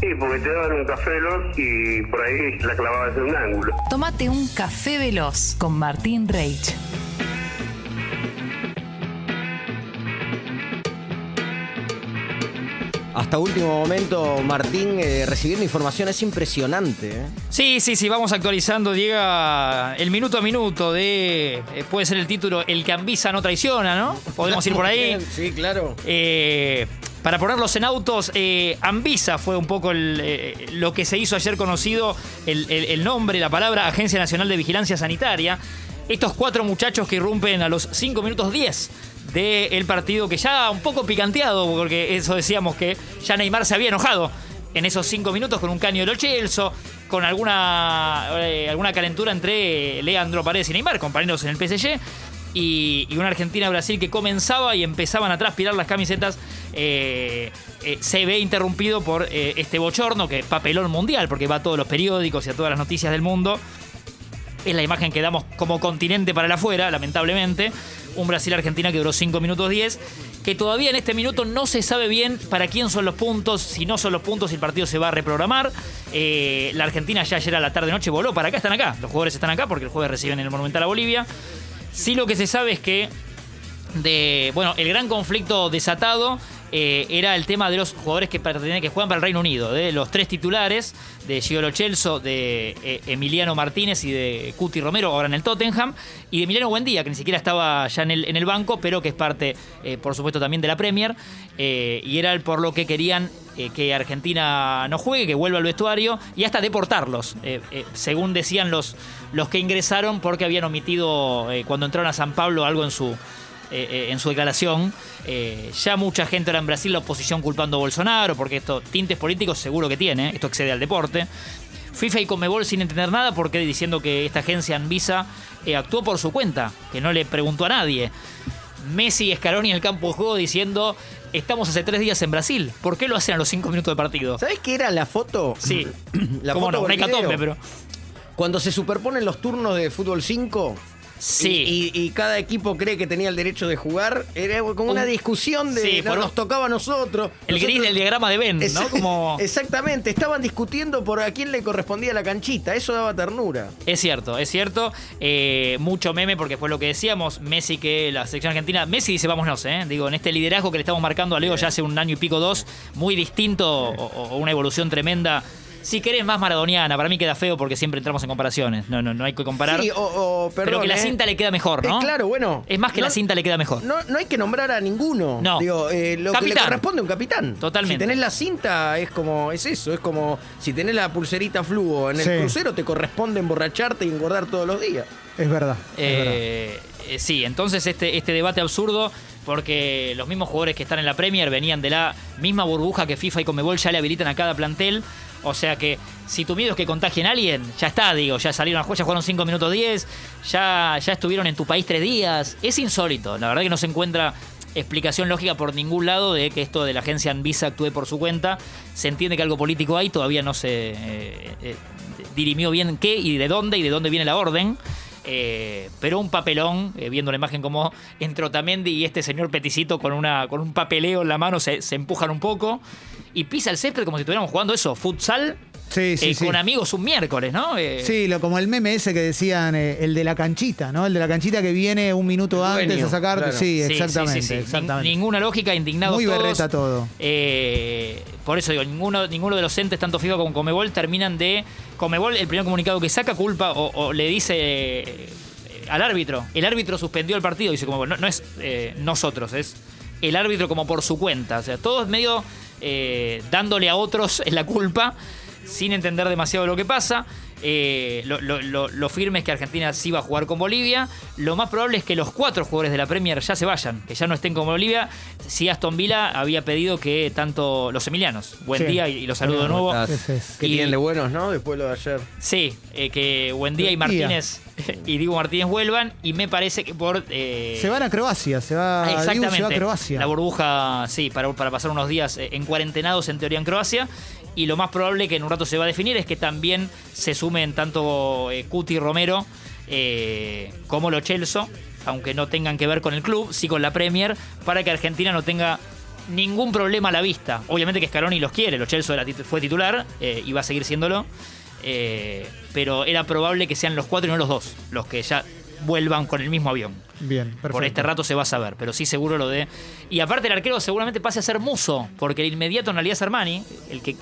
Sí, porque te daban un café veloz y por ahí la clavabas en un ángulo. Tómate un café veloz con Martín Reich. Hasta último momento, Martín, eh, recibiendo información es impresionante. ¿eh? Sí, sí, sí, vamos actualizando. Llega el minuto a minuto de. eh, puede ser el título El que ambisa no traiciona, ¿no? Podemos ir por ahí. Sí, claro. Para ponerlos en autos, eh, Ambisa fue un poco eh, lo que se hizo ayer conocido, el, nombre, la palabra Agencia Nacional de Vigilancia Sanitaria. Estos cuatro muchachos que irrumpen a los 5 minutos 10 del partido, que ya un poco picanteado, porque eso decíamos que ya Neymar se había enojado en esos 5 minutos con un caño de lo Chelsea, con alguna, eh, alguna calentura entre Leandro Paredes y Neymar, compañeros en el PSG y, y una Argentina-Brasil que comenzaba y empezaban a transpirar las camisetas, eh, eh, se ve interrumpido por eh, este bochorno, que es papelón mundial, porque va a todos los periódicos y a todas las noticias del mundo. Es la imagen que damos como continente para el afuera, lamentablemente. Un Brasil-Argentina que duró 5 minutos 10. Que todavía en este minuto no se sabe bien para quién son los puntos. Si no son los puntos, el partido se va a reprogramar. La Argentina ya ayer a la tarde-noche voló para acá, están acá. Los jugadores están acá porque el jueves reciben en el Monumental a Bolivia. Sí lo que se sabe es que de bueno el gran conflicto desatado eh, era el tema de los jugadores que que juegan para el Reino Unido de los tres titulares de Gio Lo Celso de eh, Emiliano Martínez y de Cuti Romero ahora en el Tottenham y de Emiliano Buendía que ni siquiera estaba ya en el, banco pero que es parte eh, por supuesto también de la Premier y era el por lo que querían que Argentina no juegue, que vuelva al vestuario y hasta deportarlos, según decían los, los que ingresaron porque habían omitido cuando entraron a San Pablo algo en su, eh, eh, en su declaración. Eh, ya mucha gente ahora en Brasil, la oposición culpando a Bolsonaro, porque esto, tintes políticos seguro que tiene, esto excede al deporte. FIFA y Conmebol sin entender nada porque diciendo que esta agencia Anvisa eh, actuó por su cuenta, que no le preguntó a nadie. Messi y Scaloni en el campo de juego diciendo estamos hace tres días en Brasil. ¿Por qué lo hacen a los cinco minutos de partido? ¿Sabes qué era la foto? Sí. La ¿Cómo foto no? o Una el hecatombe, video. pero. Cuando se superponen los turnos de fútbol 5 Sí. y, y- y cada equipo cree que tenía el derecho de jugar, era como una Un- discusión de Sí, no, por nos tocaba a nosotros. El Nosotros- gris del diagrama de Exa- ¿no? Como. Exactamente, estaban discutiendo por a quién le correspondía la canchita, eso daba ternura. Es cierto, es cierto. Eh, mucho meme porque fue lo que decíamos. Messi que la selección argentina. Messi dice vámonos, ¿eh? Digo, en este liderazgo que le estamos marcando a Leo ya hace un año y pico, dos, muy distinto o, o una evolución tremenda. Si querés más maradoniana, para mí queda feo porque siempre entramos en comparaciones. No, no, no hay que comparar. Sí, o, o- pero que la ¿eh? cinta le queda mejor, ¿no? Eh, claro, bueno. Es más que no- la cinta le queda mejor. No, no hay que nombrar a ninguno. No. Digo, eh, lo que le Capitán. corresponde a un capitán. Totalmente. Si tenés la cinta, es como, es eso, es como si tenés la pulserita fluo en el Sí. crucero, te corresponde emborracharte y engordar todos los días. Es verdad. es verdad. Eh, eh, sí, entonces este, este debate absurdo, porque los mismos jugadores que están en la Premier venían de la misma burbuja que FIFA y Comebol ya le habilitan a cada plantel. O sea que si tu miedo es que contagien a alguien, ya está, digo, ya salieron a jugar, ya jugaron 5 minutos 10, ya, ya estuvieron en tu país 3 días. Es insólito, la verdad que no se encuentra explicación lógica por ningún lado de que esto de la agencia Anvisa actúe por su cuenta. Se entiende que algo político hay, todavía no se eh, eh, dirimió bien qué y de dónde y de dónde viene la orden. Eh, pero un papelón, viendo la imagen como entre Otamendi y este señor peticito con, una, con un papeleo en la mano se, se empujan un poco y pisa el césped como si estuviéramos jugando eso, futsal Sí, sí, eh, sí. con amigos un miércoles, ¿no? Eh, Sí, lo, como el meme ese que decían, eh, el de la canchita, ¿no? El de la canchita que viene un minuto antes dueño, a sacar. claro. Sí, exactamente. exactamente. Nin- ninguna lógica, indignados Muy todos. berreta todo. Por eso digo, ninguno, ninguno de los entes, tanto FIFA como Comebol, terminan de. Comebol, el primer comunicado que saca culpa o, o le dice al árbitro. El árbitro suspendió el partido, dice Comebol. No, no es eh, nosotros, es el árbitro como por su cuenta. O sea, todos medio eh, dándole a otros la culpa sin entender demasiado lo que pasa. Eh, lo, lo- lo- lo firme es que Argentina sí va a jugar con Bolivia. Lo más probable es que los cuatro jugadores de la Premier ya se vayan, que ya no estén con Bolivia. Si Aston Villa había pedido que tanto los emilianos, buen Sí. día y, y los saludo de nuevo. Que Y- tienen de buenos, ¿no? Después lo de ayer. Sí, eh, que Buendía y Buen día. Martínez y Diego Martínez vuelvan y me parece que por... eh, Se van a Croacia, se va, Exactamente. se va a Croacia. La burbuja, sí, para, para pasar unos días eh, en cuarentenados en teoría en Croacia. Y lo más probable que en un rato se va a definir es que también se sumen tanto eh, Cuti y Romero eh, como los Chelsea, aunque no tengan que ver con el club, sí con la Premier, para que Argentina no tenga ningún problema a la vista. Obviamente que Scaloni los quiere, era tit- fue titular eh, y va a seguir siéndolo. eh, pero era probable que sean los cuatro y no los dos, los que ya vuelvan con el mismo avión. Bien, perfecto. Por este rato se va a saber, pero sí seguro lo de. Y aparte, el arquero seguramente pase a ser Muso, porque el inmediato en realidad es Armani, el que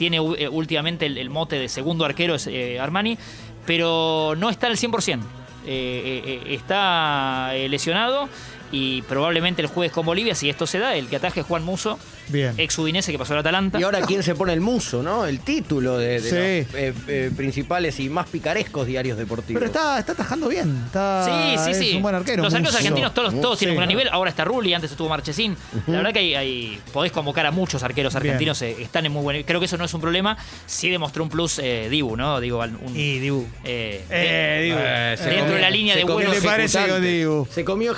tiene eh, últimamente el, mote de segundo arquero es eh, Armani, pero no está al 100%. Eh, está lesionado y probablemente el jueves con Bolivia, si esto se da, el que ataje es Juan Muso, Bien. ex udinese que pasó al Atalanta. Y ahora, ¿quién se pone el muso, no? El título de, de Sí. los eh, eh, principales y más picarescos diarios deportivos. Pero está, está atajando bien. Está, Sí, sí, es sí. un buen arquero. Los arqueros argentinos todos, todos tienen un gran nivel. Ahora está Rulli, antes estuvo Marchesín. La verdad que hay, hay- podés convocar a muchos arqueros argentinos, eh, están en muy buen Creo que eso no es un problema. Sí demostró un plus eh, Dibu, ¿no? Digo, un, Y Dibu. eh, Eh. Eh, Dentro comió- de la línea de buenos ¿Qué le parece con ejecutantes. Dibu? Se comió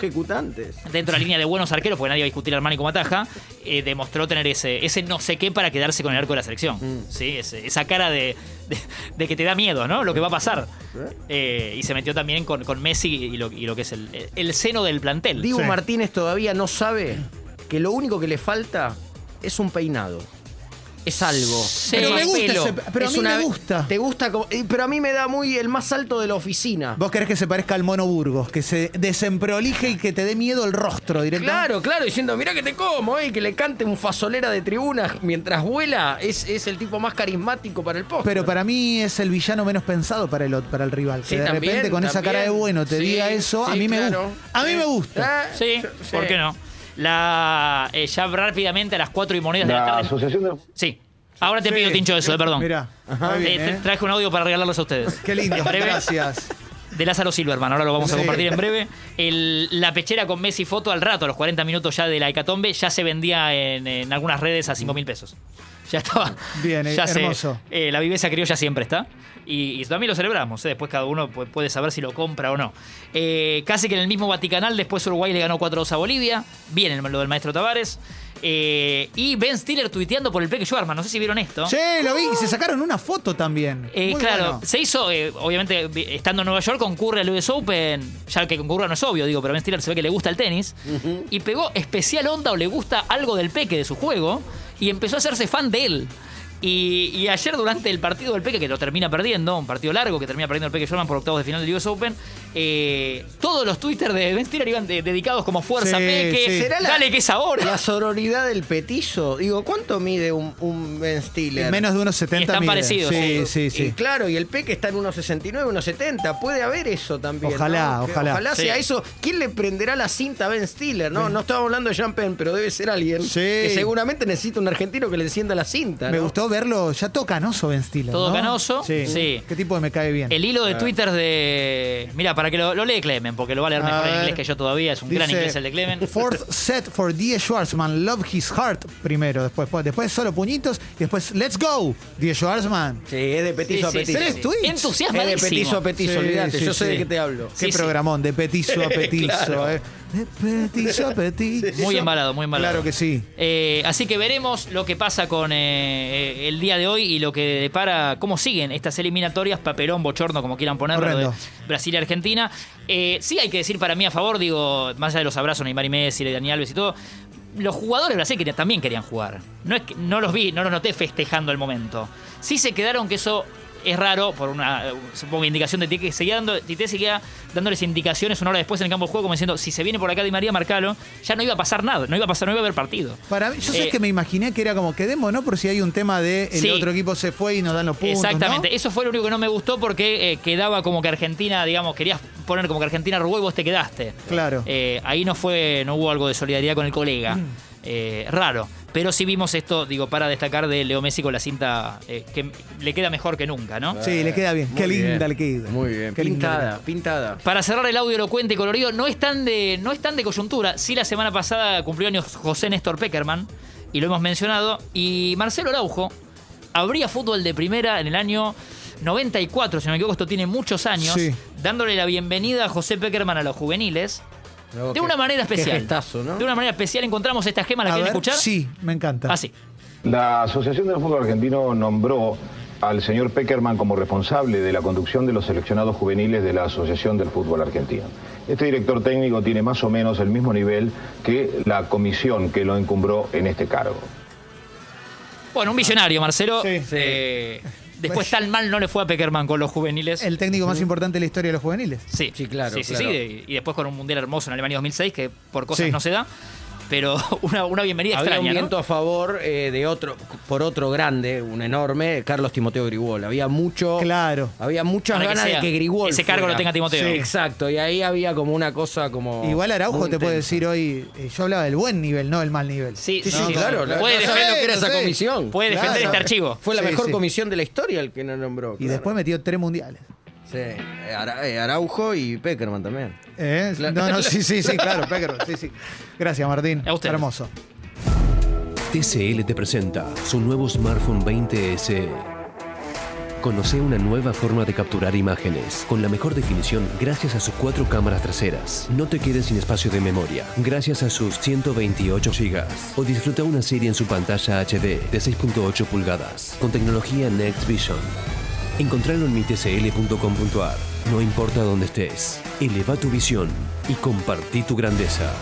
dentro de la línea de buenos arqueros, porque nadie va a discutir a Armani como ataja, eh, demostró tener ese, ese no sé qué para quedarse con el arco de la selección. Mm. ¿sí? Ese- esa cara de, de- de que te da miedo, ¿no? Lo que va a pasar. Eh, y se metió también con, con Messi y lo, y lo que es el, el seno del plantel. Dibu Sí. Martínez todavía no sabe que lo único que le falta es un peinado. Es algo. Sí, Pero me gusta ese- Pero a mí una- me gusta. Te gusta, como- eh, pero a mí me da muy el más alto de la oficina. Vos querés que se parezca al mono Burgos, que se desemprolije y que te dé miedo el rostro directamente. Claro, claro, diciendo, mira que te como, eh, que le cante un fasolera de tribuna mientras vuela, es, es el tipo más carismático para el post. Pero para mí es el villano menos pensado para el, ot- para el rival. Que Sí, de también, repente con esa cara de bueno te Sí, diga eso, a sí, mí me claro. gusta. A mí me gusta. Ah, Sí, ¿por qué no? La, eh, ya rápidamente a las 4 y monedas de la tarde. Asociación de... Sí. Ahora te Sí. pido, Tincho, eso, eh, perdón. Mirá, muy Eh, ¿eh? traje un audio para regalarlos a ustedes. Qué lindo, En breve, gracias. De Lázaro Silverman, ahora lo vamos a Sí. compartir en breve. El- la pechera con Messi foto al rato, a los 40 minutos ya de la hecatombe, ya se vendía en, en algunas redes a 5 mil pesos. Ya estaba. Bien, ya se- hermoso. eh, la viveza criolla siempre está. Y, y también lo celebramos. eh, Después cada uno pu- puede saber si lo compra o no. Eh, casi que en el mismo Vaticanal, después Uruguay le ganó 4-2 a Bolivia. Bien el- lo del maestro Tavares. Eh, y Ben Stiller tuiteando por el Peque Schwarman. No sé si vieron esto. Sí, lo vi. Y se sacaron una foto también. Eh, claro, bueno. se hizo, eh, obviamente, vi- estando en Nueva York, concurre al US Open. Ya que concurra no es obvio, digo, pero Ben Stiller se ve que le gusta el tenis. Y pegó especial onda o le gusta algo del Peque de su juego. Y empezó a hacerse fan de él. Y, y ayer durante el partido del Peque, que lo termina perdiendo, un partido largo que termina perdiendo el Peque Sherman por octavos de final del US Open, eh, todos los Twitter de Ben Stiller iban de- dedicados como Fuerza Sí, Peque, sí. ¿Será la- dale que es ahora. La sororidad del petizo. Digo, ¿cuánto mide un, un Ben Stiller? Menos de unos 70 Y están mide. parecidos. Sí, sí, Y sí. claro, y el Peque está en unos 69, unos 70. Puede haber eso también. Ojalá, ojalá. Ojalá sea Sí. eso. ¿Quién le prenderá la cinta a Ben Stiller? No, no estamos hablando de Jean Penn, pero debe ser alguien Sí. que seguramente necesita un argentino que le encienda la cinta. Me gustó verlo. Ya todo canoso Ben Stiller. Todo ¿no? canoso, Sí. sí. Qué tipo de me cae bien. El hilo de Twitter de. Mira, para que lo, lo lee Clemen, porque lo va a leer A mejor en inglés que yo todavía. Es un gran Dice, inglés el de Clemen. Fourth set for Die Schwartzman. Love his heart primero. Después, después, después solo puñitos. Y después, let's go. Die Schwartzman. Sí, es de petizo Sí, a sí, sí, petizo. Tres sí. tweets. Es de petizo a petizo, Sí, olvídate. sí, yo sé sí. de qué te hablo. Qué Sí, sí. programón, de petizo a petizo. Claro. eh. A petizo. Muy embalado, muy embalado. Claro que sí. Eh, así que veremos lo que pasa con eh, el día de hoy y lo que depara, cómo siguen estas eliminatorias, papelón, bochorno, como quieran ponerlo, de. Brasil y Argentina. Eh, sí hay que decir para mí a favor, digo, más allá de los abrazos, Neymar y Messi, de Dani Alves y todo, los jugadores de Brasil que también querían jugar. No, es que, no los vi, no los noté festejando el momento. Sí se quedaron que eso es raro, por una, supongo, indicación de Tite, que seguía dando, Tite seguía dándoles indicaciones una hora después en el campo de juego, como diciendo, si se viene por acá Di María, marcalo, ya no iba a pasar nada, no iba a pasar, no iba a haber partido. Para mí, yo sé Eh, que me imaginé que era como quedemos, ¿no? Por si hay un tema de el Sí. otro equipo se fue y nos dan los puntos. Exactamente, ¿no? eso fue lo único que no me gustó porque eh, quedaba como que Argentina, digamos, querías poner como que Argentina robó y vos te quedaste. Claro. Eh, ahí no fue, no hubo algo de solidaridad con el colega. Eh, raro. Pero sí vimos esto, digo, para destacar de Leo Messi con la cinta eh, que le queda mejor que nunca, ¿no? Sí, le queda bien. Muy Qué linda bien. le queda. Muy bien. Qué pintada, pintada. Para cerrar el audio elocuente y colorido, no es tan de, no es tan de coyuntura. Sí, la semana pasada cumplió años José Néstor Peckerman, y lo hemos mencionado. Y Marcelo Araujo abría fútbol de primera en el año 94, si no me equivoco, esto tiene muchos años, Sí. dándole la bienvenida a José Peckerman a los juveniles. De una manera qué especial. gestazo, ¿no? De una manera especial encontramos esta gema, ¿la quieren escuchar? Sí, me encanta. Así. La Asociación del Fútbol Argentino nombró al señor Peckerman como responsable de la conducción de los seleccionados juveniles de la Asociación del Fútbol Argentino. Este director técnico tiene más o menos el mismo nivel que la comisión que lo encumbró en este cargo. Bueno, un visionario, Marcelo. Sí. Eh, después tan mal no le fue a Peckerman con los juveniles. El técnico más importante de la historia de los juveniles. Sí, Sí, claro, Sí, sí, claro. sí, y después con un mundial hermoso en Alemania 2006, que por cosas Sí. no se da. Pero una, una bienvenida Había extraña, un ¿no? viento a favor eh, de otro, por otro grande, un enorme, Carlos Timoteo Grigol. Había mucho. Claro. Había muchas Para que ganas sea- de que Grigol. ese cargo fuera. lo tenga Timoteo. Sí, exacto. Y ahí había como una cosa como. Igual Araujo te puede decir hoy, eh, yo hablaba del buen nivel, no del mal nivel. Sí, Sí, sí, sí, sí. claro. Puede, no defender, lo que era esa comisión. puede defender Claro. este archivo. Fue la Sí, mejor sí. comisión de la historia el que nos nombró. Y claro. después metió tres mundiales. Sí, eh, Ara- eh, Araujo y Peckerman también. ¿Eh? Claro. No, no, sí, sí, sí, claro, Peckerman, sí, sí. Gracias, Martín. A ustedes. Hermoso. TCL te presenta su nuevo smartphone 20 SE. Conoce una nueva forma de capturar imágenes con la mejor definición gracias a sus cuatro cámaras traseras. No te quedes sin espacio de memoria gracias a sus 128 GB. O disfruta una serie en su pantalla HD de 6.8 pulgadas con tecnología Next Vision. Encontralo en mitcl.com.ar. No importa dónde estés, eleva tu visión y compartí tu grandeza.